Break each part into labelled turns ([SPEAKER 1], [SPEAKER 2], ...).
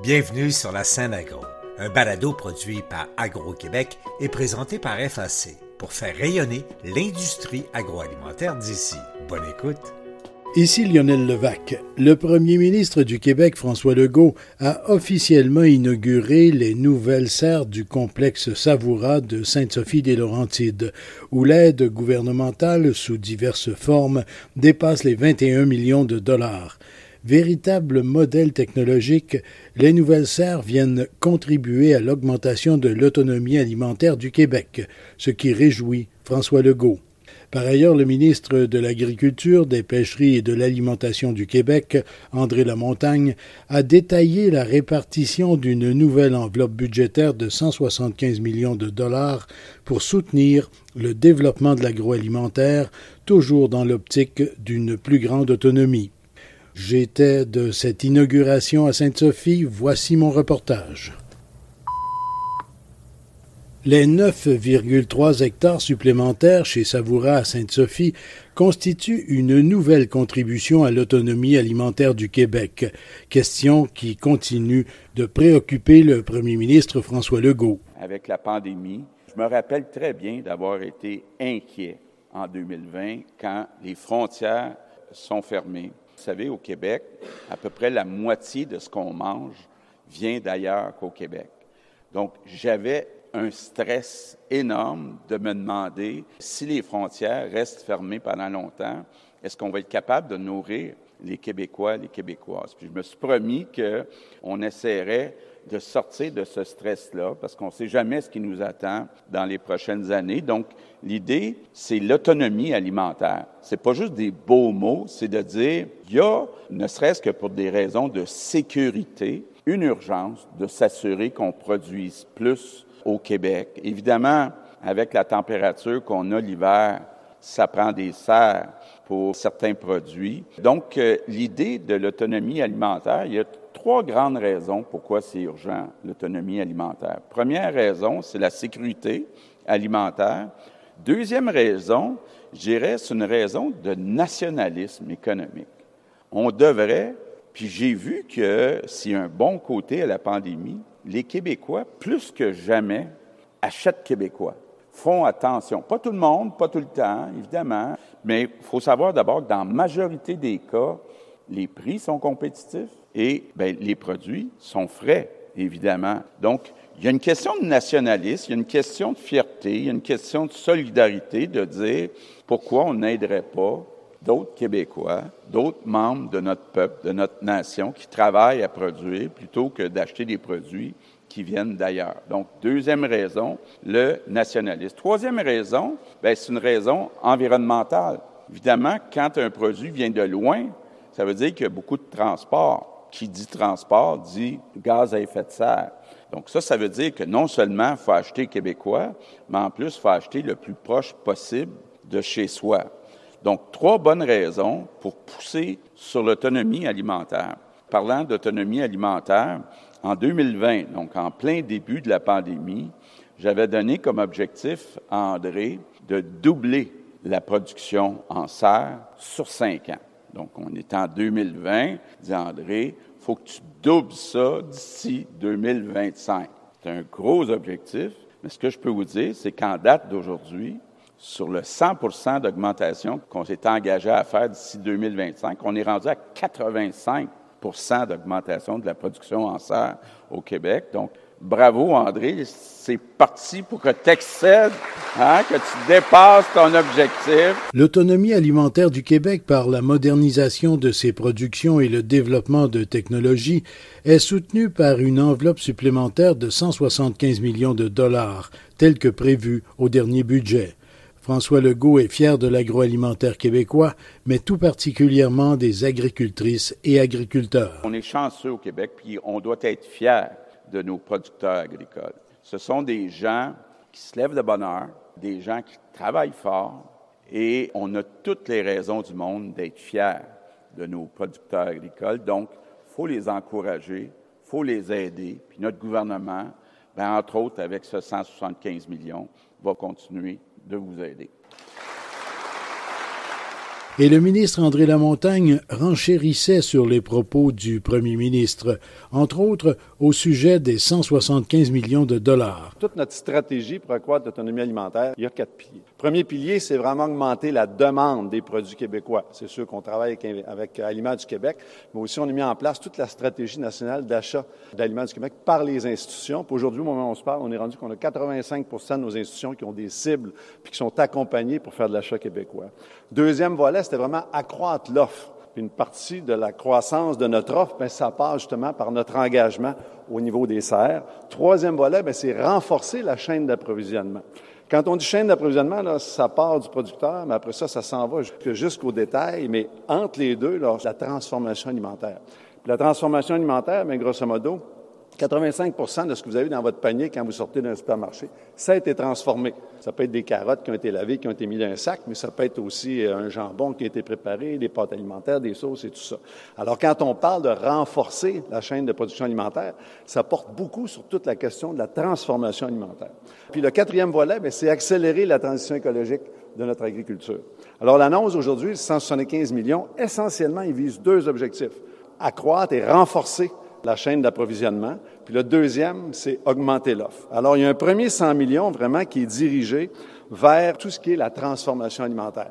[SPEAKER 1] Bienvenue sur la scène agro, un balado produit par Agro-Québec et présenté par FAC pour faire rayonner l'industrie agroalimentaire d'ici. Bonne écoute.
[SPEAKER 2] Ici Lionel Levac. Le premier ministre du Québec, François Legault, a officiellement inauguré les nouvelles serres du complexe Savoura de Sainte-Sophie-des-Laurentides, où l'aide gouvernementale, sous diverses formes, dépasse les 21 millions de dollars. Véritable modèle technologique, les nouvelles serres viennent contribuer à l'augmentation de l'autonomie alimentaire du Québec, ce qui réjouit François Legault. Par ailleurs, le ministre de l'Agriculture, des Pêcheries et de l'Alimentation du Québec, André Lamontagne, a détaillé la répartition d'une nouvelle enveloppe budgétaire de 175 millions de dollars pour soutenir le développement de l'agroalimentaire, toujours dans l'optique d'une plus grande autonomie. J'étais de cette inauguration à Sainte-Sophie. Voici mon reportage. Les 9,3 hectares supplémentaires chez Savoura à Sainte-Sophie constituent une nouvelle contribution à l'autonomie alimentaire du Québec, question qui continue de préoccuper le premier ministre François Legault.
[SPEAKER 3] Avec la pandémie, je me rappelle très bien d'avoir été inquiet en 2020 quand les frontières sont fermées vous savez, au Québec, à peu près la moitié de ce qu'on mange vient d'ailleurs qu'au Québec. Donc, j'avais un stress énorme de me demander si les frontières restent fermées pendant longtemps, est-ce qu'on va être capable de nourrir les Québécois, les Québécoises? Puis je me suis promis qu'on essaierait de sortir de ce stress-là, parce qu'on ne sait jamais ce qui nous attend dans les prochaines années. Donc, l'idée, c'est l'autonomie alimentaire. C'est pas juste des beaux mots, c'est de dire, il y a, ne serait-ce que pour des raisons de sécurité, une urgence de s'assurer qu'on produise plus au Québec. Évidemment, avec la température qu'on a l'hiver, ça prend des serres pour certains produits. Donc, euh, l'idée de l'autonomie alimentaire, il y a trois grandes raisons pourquoi c'est urgent, l'autonomie alimentaire. Première raison, c'est la sécurité alimentaire. Deuxième raison, je dirais, c'est une raison de nationalisme économique. On devrait, puis j'ai vu que a un bon côté à la pandémie, les Québécois, plus que jamais, achètent québécois font attention. Pas tout le monde, pas tout le temps, évidemment, mais il faut savoir d'abord que dans la majorité des cas, les prix sont compétitifs et bien, les produits sont frais, évidemment. Donc, il y a une question de nationalisme, il y a une question de fierté, il y a une question de solidarité de dire pourquoi on n'aiderait pas d'autres Québécois, d'autres membres de notre peuple, de notre nation qui travaillent à produire plutôt que d'acheter des produits qui viennent d'ailleurs. Donc, deuxième raison, le nationalisme. Troisième raison, ben, c'est une raison environnementale. Évidemment, quand un produit vient de loin, ça veut dire qu'il y a beaucoup de transport. Qui dit transport dit gaz à effet de serre. Donc ça, ça veut dire que non seulement il faut acheter québécois, mais en plus, il faut acheter le plus proche possible de chez soi. Donc, trois bonnes raisons pour pousser sur l'autonomie alimentaire. Parlant d'autonomie alimentaire, en 2020, donc en plein début de la pandémie, j'avais donné comme objectif à André de doubler la production en serre sur cinq ans. Donc, on est en 2020, dit André, il faut que tu doubles ça d'ici 2025. C'est un gros objectif, mais ce que je peux vous dire, c'est qu'en date d'aujourd'hui, sur le 100% d'augmentation qu'on s'est engagé à faire d'ici 2025, on est rendu à 85% d'augmentation de la production en serre au Québec. Donc, bravo André, c'est parti pour que tu excèdes, hein, que tu dépasses ton objectif.
[SPEAKER 2] L'autonomie alimentaire du Québec par la modernisation de ses productions et le développement de technologies est soutenue par une enveloppe supplémentaire de 175 millions de dollars, telle que prévue au dernier budget. François Legault est fier de l'agroalimentaire québécois, mais tout particulièrement des agricultrices et agriculteurs.
[SPEAKER 3] On est chanceux au Québec, puis on doit être fier de nos producteurs agricoles. Ce sont des gens qui se lèvent de bonne heure, des gens qui travaillent fort, et on a toutes les raisons du monde d'être fiers de nos producteurs agricoles. Donc, il faut les encourager, il faut les aider. Puis notre gouvernement, bien, entre autres avec ce 175 millions, va continuer de vous aider.
[SPEAKER 2] Et le ministre André Lamontagne renchérissait sur les propos du premier ministre, entre autres au sujet des 175 millions de dollars.
[SPEAKER 4] Toute notre stratégie pour accroître l'autonomie alimentaire, il y a quatre piliers. Premier pilier, c'est vraiment augmenter la demande des produits québécois. C'est sûr qu'on travaille avec, avec Aliments du Québec, mais aussi on a mis en place toute la stratégie nationale d'achat d'aliments du Québec par les institutions. Puis aujourd'hui, au moment où on se parle, on est rendu qu'on a 85 de nos institutions qui ont des cibles puis qui sont accompagnées pour faire de l'achat québécois. Deuxième volet, c'était vraiment accroître l'offre. Une partie de la croissance de notre offre, bien, ça passe justement par notre engagement au niveau des serres. Troisième volet, bien, c'est renforcer la chaîne d'approvisionnement. Quand on dit chaîne d'approvisionnement, ça part du producteur, mais après ça, ça s'en va jusqu'au détail, mais entre les deux, là, la transformation alimentaire. la transformation alimentaire, bien, grosso modo, 85 de ce que vous avez dans votre panier quand vous sortez d'un supermarché, ça a été transformé. Ça peut être des carottes qui ont été lavées, qui ont été mises dans un sac, mais ça peut être aussi euh, un jambon qui a été préparé, des pâtes alimentaires, des sauces et tout ça. Alors, quand on parle de renforcer la chaîne de production alimentaire, ça porte beaucoup sur toute la question de la transformation alimentaire. Puis le quatrième volet, c'est accélérer la transition écologique de notre agriculture. Alors, l'annonce aujourd'hui, 175 millions, essentiellement, il vise deux objectifs. Accroître et renforcer la chaîne d'approvisionnement. Puis le deuxième, c'est augmenter l'offre. Alors, il y a un premier 100 millions vraiment qui est dirigé vers tout ce qui est la transformation alimentaire.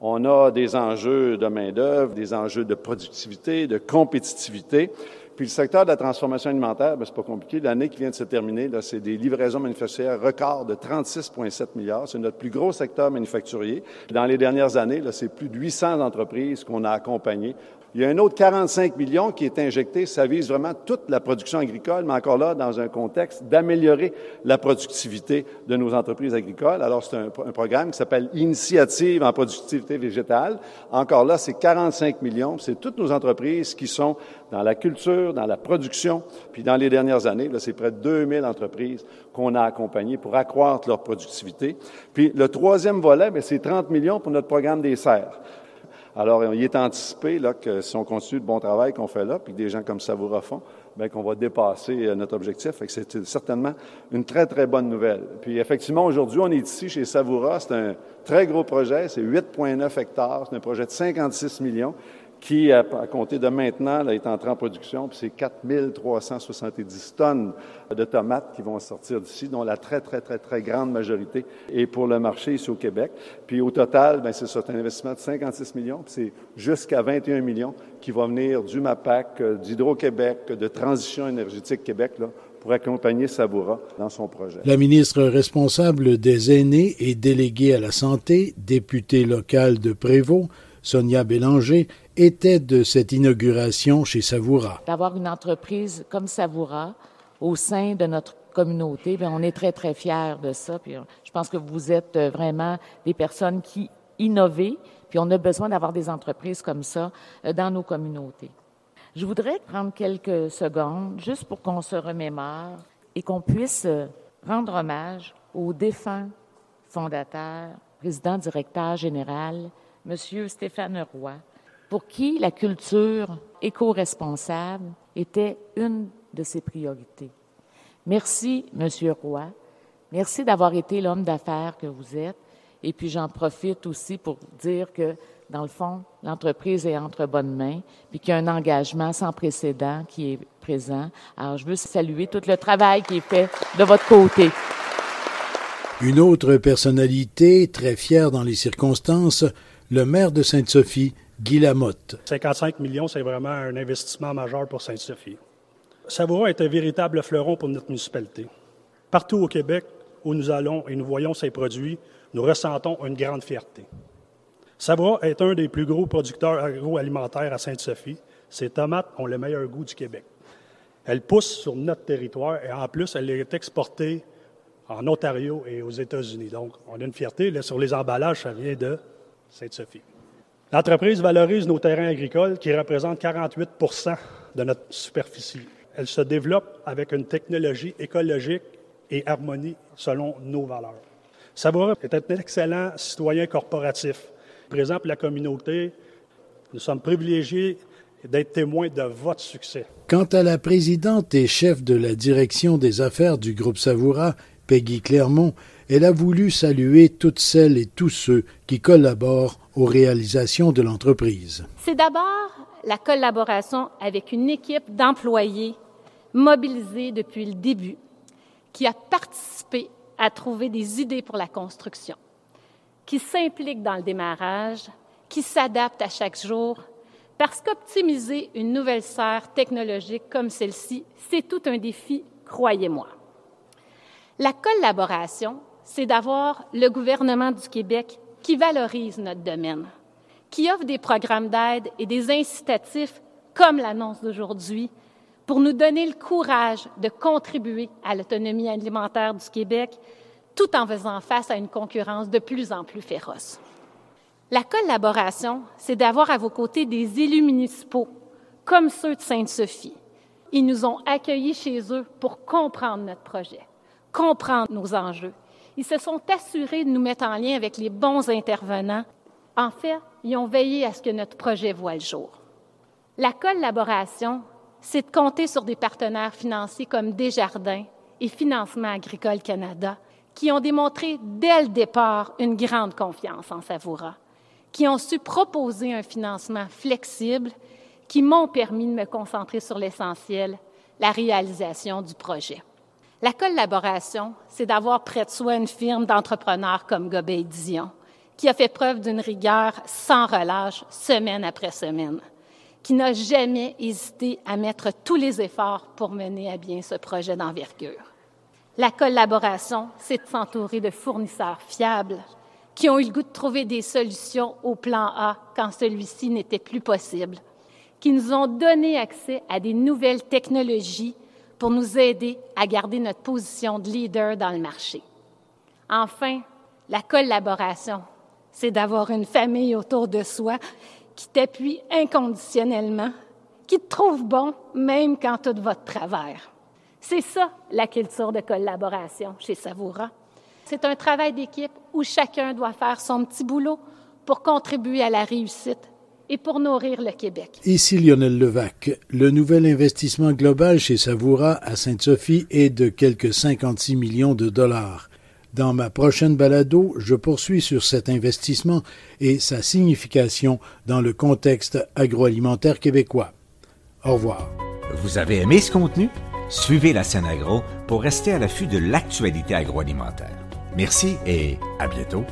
[SPEAKER 4] On a des enjeux de main-d'œuvre, des enjeux de productivité, de compétitivité. Puis le secteur de la transformation alimentaire, ben, c'est pas compliqué. L'année qui vient de se terminer, c'est des livraisons manufacturières record de 36,7 milliards. C'est notre plus gros secteur manufacturier. Dans les dernières années, c'est plus de 800 entreprises qu'on a accompagnées il y a un autre 45 millions qui est injecté. Ça vise vraiment toute la production agricole, mais encore là, dans un contexte d'améliorer la productivité de nos entreprises agricoles. Alors, c'est un, programme qui s'appelle Initiative en productivité végétale. Encore là, c'est 45 millions. C'est toutes nos entreprises qui sont dans la culture, dans la production. Puis dans les dernières années, là, c'est près de 2000 entreprises qu'on a accompagnées pour accroître leur productivité. Puis le troisième volet, c'est 30 millions pour notre programme des serres. Alors, il est anticipé là, que si on continue le bon travail qu'on fait là, puis que des gens comme Savoura font, bien qu'on va dépasser euh, notre objectif. c'est certainement une très, très bonne nouvelle. Puis effectivement, aujourd'hui, on est ici chez Savoura. C'est un très gros projet. C'est 8,9 hectares. C'est un projet de 56 millions qui, à, compter de maintenant, là, est entré en production. Puis c'est 4370 tonnes de tomates qui vont sortir d'ici, dont la très, très, très, très grande majorité est pour le marché ici au Québec. Puis au total, bien, c'est un investissement de 56 millions, puis c'est jusqu'à 21 millions qui va venir du MAPAC, euh, d'Hydro-Québec, de Transition énergétique Québec, là, pour accompagner Savoura dans son projet.
[SPEAKER 2] La ministre responsable des aînés et déléguée à la santé, députée locale de Prévost, Sonia Bélanger, était de cette inauguration chez Savoura.
[SPEAKER 5] D'avoir une entreprise comme Savoura au sein de notre communauté, bien, on est très, très fiers de ça. Puis je pense que vous êtes euh, vraiment des personnes qui innovent, puis on a besoin d'avoir des entreprises comme ça euh, dans nos communautés. Je voudrais prendre quelques secondes juste pour qu'on se remémore et qu'on puisse euh, rendre hommage aux défunts fondateurs, président directeur général, M. Stéphane Roy, pour qui la culture éco-responsable était une de ses priorités. Merci, Monsieur Roy. Merci d'avoir été l'homme d'affaires que vous êtes. Et puis j'en profite aussi pour dire que, dans le fond, l'entreprise est entre bonnes mains, puis qu'il y a un engagement sans précédent qui est présent. Alors, je veux saluer tout le travail qui est fait de votre côté.
[SPEAKER 2] Une autre personnalité très fière dans les circonstances, le maire de Sainte-Sophie, Guy Lamotte.
[SPEAKER 6] 55 millions, c'est vraiment un investissement majeur pour Sainte-Sophie. Savoura est un véritable fleuron pour notre municipalité. Partout au Québec où nous allons et nous voyons ces produits, nous ressentons une grande fierté. Savoura est un des plus gros producteurs agroalimentaires à Sainte-Sophie. Ces tomates ont le meilleur goût du Québec. Elles poussent sur notre territoire et en plus, elle est exportée en Ontario et aux États-Unis. Donc, on a une fierté. sur les emballages, ça vient de Sainte-Sophie. L'entreprise valorise nos terrains agricoles qui représentent 48 de notre superficie. Elle se développe avec une technologie écologique et harmonie selon nos valeurs. Savoura est un excellent citoyen corporatif. Présent pour la communauté, nous sommes privilégiés d'être témoins de votre succès.
[SPEAKER 2] Quant à la présidente et chef de la direction des affaires du groupe Savoura, Peggy Clermont, elle a voulu saluer toutes celles et tous ceux qui collaborent aux réalisations de l'entreprise.
[SPEAKER 7] C'est d'abord la collaboration avec une équipe d'employés mobilisée depuis le début qui a participé à trouver des idées pour la construction, qui s'implique dans le démarrage, qui s'adapte à chaque jour, parce qu'optimiser une nouvelle serre technologique comme celle-ci, c'est tout un défi, croyez-moi. La collaboration, c'est d'avoir le gouvernement du Québec qui valorise notre domaine, qui offre des programmes d'aide et des incitatifs comme l'annonce d'aujourd'hui pour nous donner le courage de contribuer à l'autonomie alimentaire du Québec tout en faisant face à une concurrence de plus en plus féroce. La collaboration, c'est d'avoir à vos côtés des élus municipaux, comme ceux de Sainte-Sophie. Ils nous ont accueillis chez eux pour comprendre notre projet, comprendre nos enjeux. Ils se sont assurés de nous mettre en lien avec les bons intervenants. En fait, ils ont veillé à ce que notre projet voie le jour. La collaboration, c'est de compter sur des partenaires financiers comme Desjardins et Financement agricole Canada, qui ont démontré dès le départ une grande confiance en Savoura qui ont su proposer un financement flexible qui m'ont permis de me concentrer sur l'essentiel, la réalisation du projet. La collaboration, c'est d'avoir près de soi une firme d'entrepreneurs comme Gobet Dion, qui a fait preuve d'une rigueur sans relâche semaine après semaine, qui n'a jamais hésité à mettre tous les efforts pour mener à bien ce projet d'envergure. La collaboration, c'est de s'entourer de fournisseurs fiables, qui ont eu le goût de trouver des solutions au plan A quand celui-ci n'était plus possible, qui nous ont donné accès à des nouvelles technologies pour nous aider à garder notre position de leader dans le marché. Enfin, la collaboration, c'est d'avoir une famille autour de soi qui t'appuie inconditionnellement, qui te trouve bon même quand tout va de travers. C'est ça la culture de collaboration chez Savoura. C'est un travail d'équipe où chacun doit faire son petit boulot pour contribuer à la réussite et pour nourrir le Québec.
[SPEAKER 2] Ici Lionel Levac. Le nouvel investissement global chez Savoura à Sainte-Sophie est de quelques 56 millions de dollars. Dans ma prochaine balado, je poursuis sur cet investissement et sa signification dans le contexte agroalimentaire québécois. Au revoir.
[SPEAKER 1] Vous avez aimé ce contenu? Suivez la scène agro pour rester à l'affût de l'actualité agroalimentaire. Merci et à bientôt.